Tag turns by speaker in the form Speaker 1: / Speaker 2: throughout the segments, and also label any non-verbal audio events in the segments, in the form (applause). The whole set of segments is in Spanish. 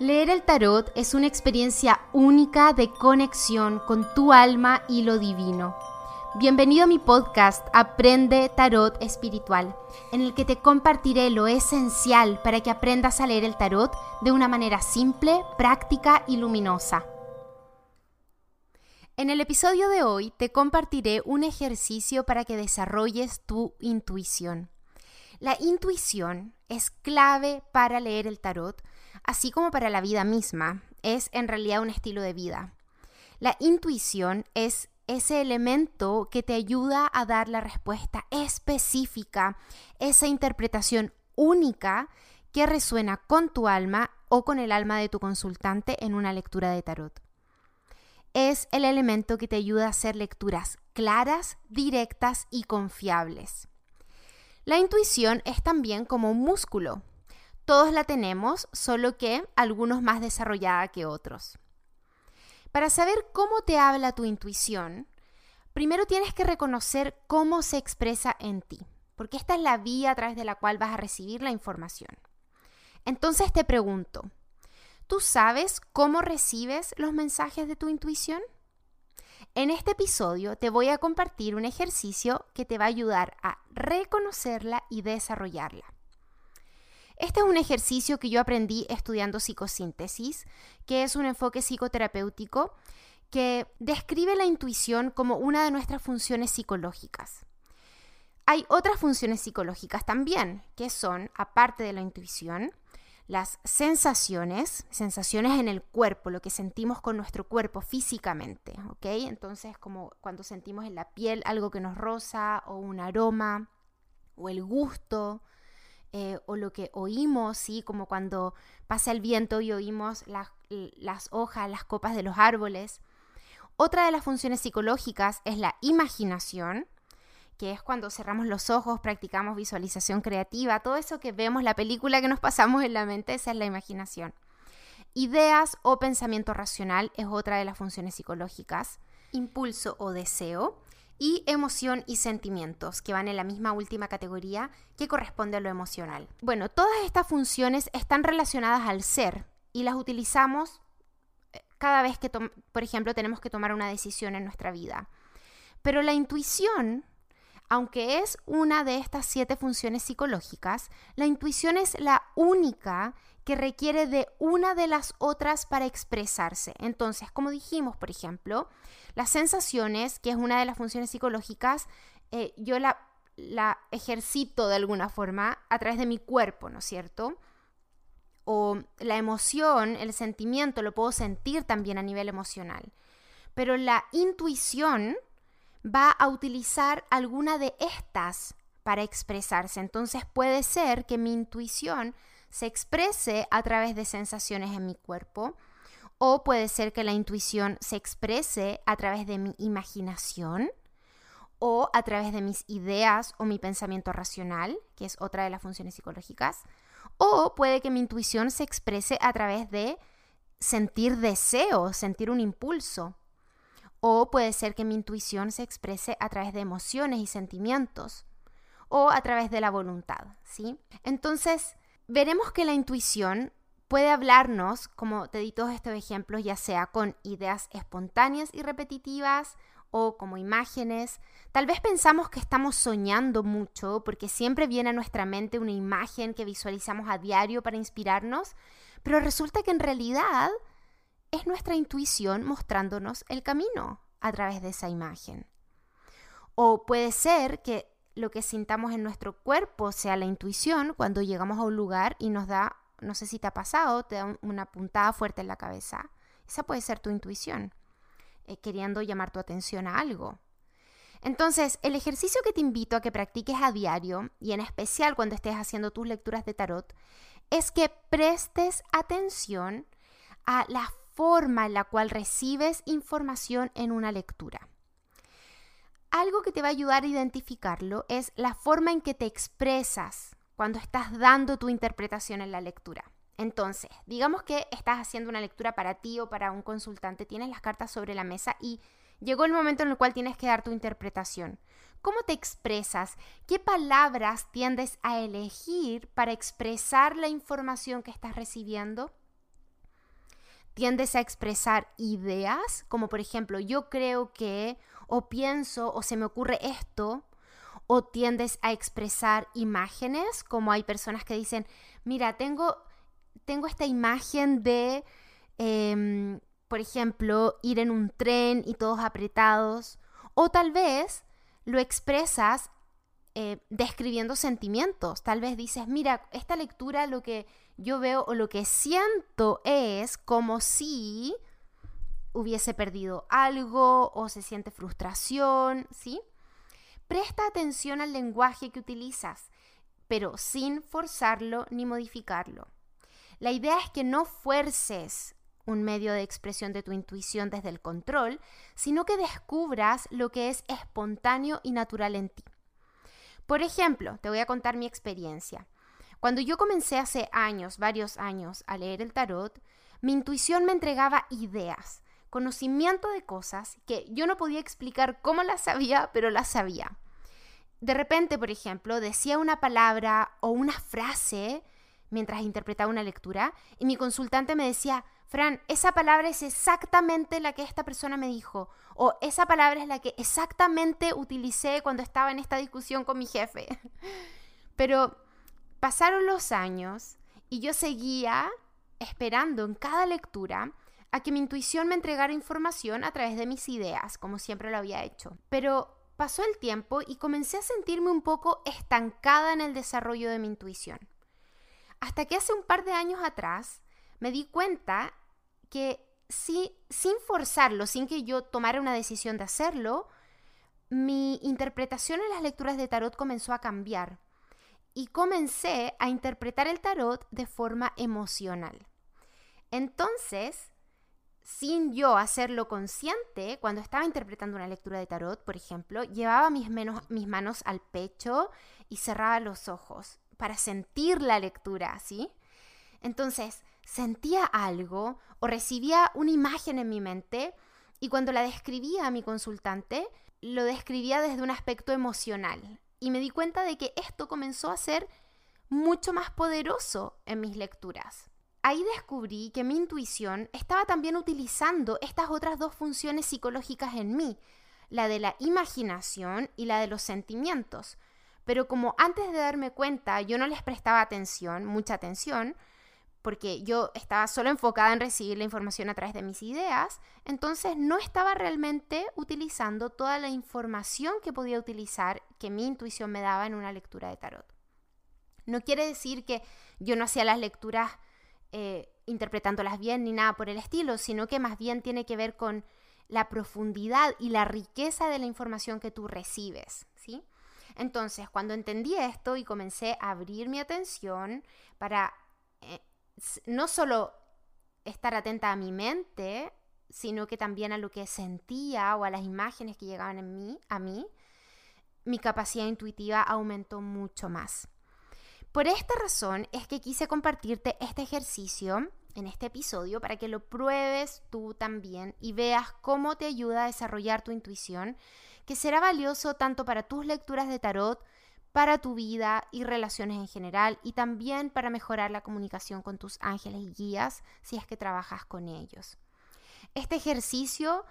Speaker 1: Leer el tarot es una experiencia única de conexión con tu alma y lo divino. Bienvenido a mi podcast Aprende Tarot Espiritual, en el que te compartiré lo esencial para que aprendas a leer el tarot de una manera simple, práctica y luminosa. En el episodio de hoy te compartiré un ejercicio para que desarrolles tu intuición. La intuición es clave para leer el tarot así como para la vida misma, es en realidad un estilo de vida. La intuición es ese elemento que te ayuda a dar la respuesta específica, esa interpretación única que resuena con tu alma o con el alma de tu consultante en una lectura de tarot. Es el elemento que te ayuda a hacer lecturas claras, directas y confiables. La intuición es también como un músculo todos la tenemos, solo que algunos más desarrollada que otros. Para saber cómo te habla tu intuición, primero tienes que reconocer cómo se expresa en ti, porque esta es la vía a través de la cual vas a recibir la información. Entonces te pregunto, ¿tú sabes cómo recibes los mensajes de tu intuición? En este episodio te voy a compartir un ejercicio que te va a ayudar a reconocerla y desarrollarla. Este es un ejercicio que yo aprendí estudiando psicosíntesis, que es un enfoque psicoterapéutico que describe la intuición como una de nuestras funciones psicológicas. Hay otras funciones psicológicas también, que son, aparte de la intuición, las sensaciones, sensaciones en el cuerpo, lo que sentimos con nuestro cuerpo físicamente, ¿ok? Entonces, como cuando sentimos en la piel algo que nos roza, o un aroma, o el gusto, eh, o lo que oímos, ¿sí? como cuando pasa el viento y oímos las hojas, las copas de los árboles. Otra de las funciones psicológicas es la imaginación, que es cuando cerramos los ojos, practicamos visualización creativa, todo eso que vemos, la película que nos pasamos en la mente, esa es la imaginación. Ideas o pensamiento racional es otra de las funciones psicológicas. Impulso o deseo y emoción y sentimientos, que van en la misma última categoría que corresponde a lo emocional. Bueno, todas estas funciones están relacionadas al ser y las utilizamos eh, cada vez que, por ejemplo, tenemos que tomar una decisión en nuestra vida. Pero la intuición, aunque es una de estas siete funciones psicológicas, la intuición es la única que requiere de una de las otras para expresarse. Entonces, como dijimos, por ejemplo, las sensaciones, que es una de las funciones psicológicas, eh, yo la, la ejercito de alguna forma a través de mi cuerpo, ¿no es cierto? O la emoción, el sentimiento, lo puedo sentir también a nivel emocional. Pero la intuición va a utilizar alguna de estas para expresarse. Entonces puede ser que mi intuición se exprese a través de sensaciones en mi cuerpo o puede ser que la intuición se exprese a través de mi imaginación o a través de mis ideas o mi pensamiento racional, que es otra de las funciones psicológicas, o puede que mi intuición se exprese a través de sentir deseo, sentir un impulso, o puede ser que mi intuición se exprese a través de emociones y sentimientos, o a través de la voluntad, ¿sí? Entonces, veremos que la intuición puede hablarnos, como te di todos estos ejemplos, ya sea con ideas espontáneas y repetitivas o como imágenes. Tal vez pensamos que estamos soñando mucho porque siempre viene a nuestra mente una imagen que visualizamos a diario para inspirarnos, pero resulta que en realidad es nuestra intuición mostrándonos el camino a través de esa imagen. O puede ser que lo que sintamos en nuestro cuerpo sea la intuición cuando llegamos a un lugar y nos da, no sé si te ha pasado, te da una puntada fuerte en la cabeza. Esa puede ser tu intuición, eh, queriendo llamar tu atención a algo. Entonces, el ejercicio que te invito a que practiques a diario, y en especial cuando estés haciendo tus lecturas de tarot, es que prestes atención a la forma en la cual recibes información en una lectura. Algo que te va a ayudar a identificarlo es la forma en que te expresas cuando estás dando tu interpretación en la lectura. Entonces, digamos que estás haciendo una lectura para ti o para un consultante, tienes las cartas sobre la mesa y llegó el momento en el cual tienes que dar tu interpretación. ¿Cómo te expresas? ¿Qué palabras tiendes a elegir para expresar la información que estás recibiendo? Tiendes a expresar ideas, como por ejemplo, yo creo que, o pienso, o se me ocurre esto, o tiendes a expresar imágenes, como hay personas que dicen, mira, tengo, tengo esta imagen de, em, por ejemplo, ir en un tren y todos apretados, o tal vez lo expresas eh, describiendo sentimientos. Tal vez dices, mira, esta lectura lo que yo veo o lo que siento es como si hubiese perdido algo o se siente frustración, ¿sí? Presta atención al lenguaje que utilizas, pero sin forzarlo ni modificarlo. La idea es que no fuerces un medio de expresión de tu intuición desde el control, sino que descubras lo que es espontáneo y natural en ti. Por ejemplo, te voy a contar mi experiencia. Cuando yo comencé hace años, varios años, a leer el tarot, mi intuición me entregaba ideas, conocimiento de cosas que yo no podía explicar cómo las sabía, pero las sabía. De repente, por ejemplo, decía una palabra o una frase mientras interpretaba una lectura y mi consultante me decía, Fran, esa palabra es exactamente la que esta persona me dijo. O esa palabra es la que exactamente utilicé cuando estaba en esta discusión con mi jefe. (laughs) Pero pasaron los años y yo seguía esperando en cada lectura a que mi intuición me entregara información a través de mis ideas, como siempre lo había hecho. Pero pasó el tiempo y comencé a sentirme un poco estancada en el desarrollo de mi intuición. Hasta que hace un par de años atrás me di cuenta que sin forzarlo, sin que yo tomara una decisión de hacerlo, mi interpretación en las lecturas de tarot comenzó a cambiar y comencé a interpretar el tarot de forma emocional. Entonces, sin yo hacerlo consciente, cuando estaba interpretando una lectura de tarot, por ejemplo, llevaba mis, mis manos al pecho y cerraba los ojos para sentir la lectura, ¿sí? Entonces, sentía algo o recibía una imagen en mi mente y cuando la describía a mi consultante, lo describía desde un aspecto emocional. Y me di cuenta de que esto comenzó a ser mucho más poderoso en mis lecturas. Ahí descubrí que mi intuición estaba también utilizando estas otras dos funciones psicológicas en mí, la de la imaginación y la de los sentimientos. Pero como antes de darme cuenta yo no les prestaba atención, mucha atención, porque yo estaba solo enfocada en recibir la información a través de mis ideas, entonces no estaba realmente utilizando toda la información que podía utilizar, que mi intuición me daba en una lectura de tarot. No quiere decir que yo no hacía las lecturas eh, interpretándolas bien ni nada por el estilo, sino que más bien tiene que ver con la profundidad y la riqueza de la información que tú recibes, ¿sí? Entonces, cuando entendí esto y comencé a abrir mi atención para eh, no solo estar atenta a mi mente, sino que también a lo que sentía o a las imágenes que llegaban en mí, a mí, mi capacidad intuitiva aumentó mucho más. Por esta razón es que quise compartirte este ejercicio en este episodio para que lo pruebes tú también y veas cómo te ayuda a desarrollar tu intuición, que será valioso tanto para tus lecturas de tarot para tu vida y relaciones en general y también para mejorar la comunicación con tus ángeles y guías si es que trabajas con ellos. Este ejercicio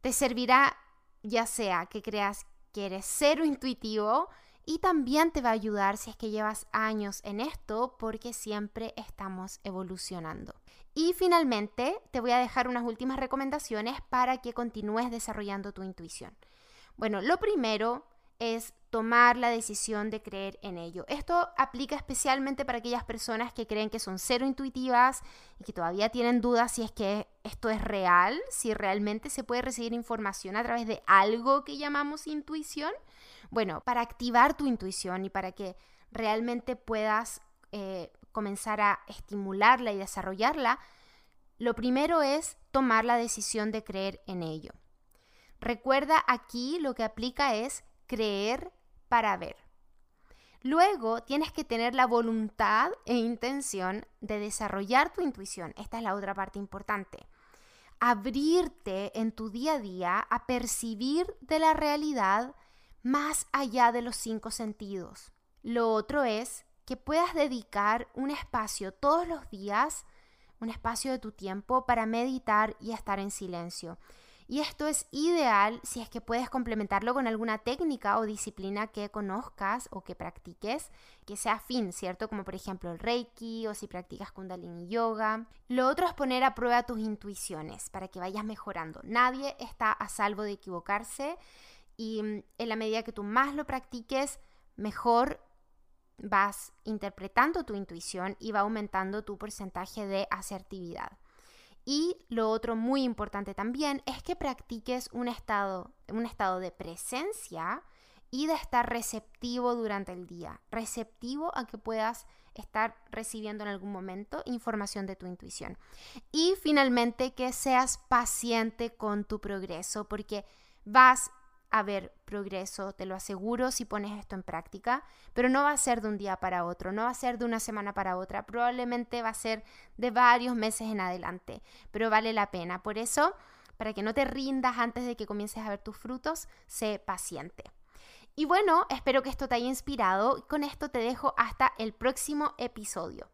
Speaker 1: te servirá ya sea que creas que eres cero intuitivo y también te va a ayudar si es que llevas años en esto porque siempre estamos evolucionando. Y finalmente te voy a dejar unas últimas recomendaciones para que continúes desarrollando tu intuición. Bueno, lo primero es tomar la decisión de creer en ello. Esto aplica especialmente para aquellas personas que creen que son cero intuitivas y que todavía tienen dudas si es que esto es real, si realmente se puede recibir información a través de algo que llamamos intuición. Bueno, para activar tu intuición y para que realmente puedas eh, comenzar a estimularla y desarrollarla, lo primero es tomar la decisión de creer en ello. Recuerda aquí lo que aplica es creer para ver. Luego tienes que tener la voluntad e intención de desarrollar tu intuición. Esta es la otra parte importante. Abrirte en tu día a día a percibir de la realidad más allá de los cinco sentidos. Lo otro es que puedas dedicar un espacio todos los días un espacio de tu tiempo para meditar y estar en silencio. Y esto es ideal si es que puedes complementarlo con alguna técnica o disciplina que conozcas o que practiques, que sea afín, ¿cierto? Como por ejemplo el Reiki o si practicas Kundalini Yoga. Lo otro es poner a prueba tus intuiciones para que vayas mejorando. Nadie está a salvo de equivocarse y mm, en la medida que tú más lo practiques, mejor vas interpretando tu intuición y va aumentando tu porcentaje de asertividad. Y lo otro muy importante también es que practiques un estado, un estado de presencia y de estar receptivo durante el día, receptivo a que puedas estar recibiendo en algún momento información de tu intuición. Y finalmente que seas paciente con tu progreso porque vas haber progreso, te lo aseguro si pones esto en práctica, pero no va a ser de un día para otro, no va a ser de una semana para otra, probablemente va a ser de varios meses en adelante, pero vale la pena. Por eso, para que no te rindas antes de que comiences a ver tus frutos, sé paciente. Y bueno, espero que esto te haya inspirado. Con esto te dejo hasta el próximo episodio.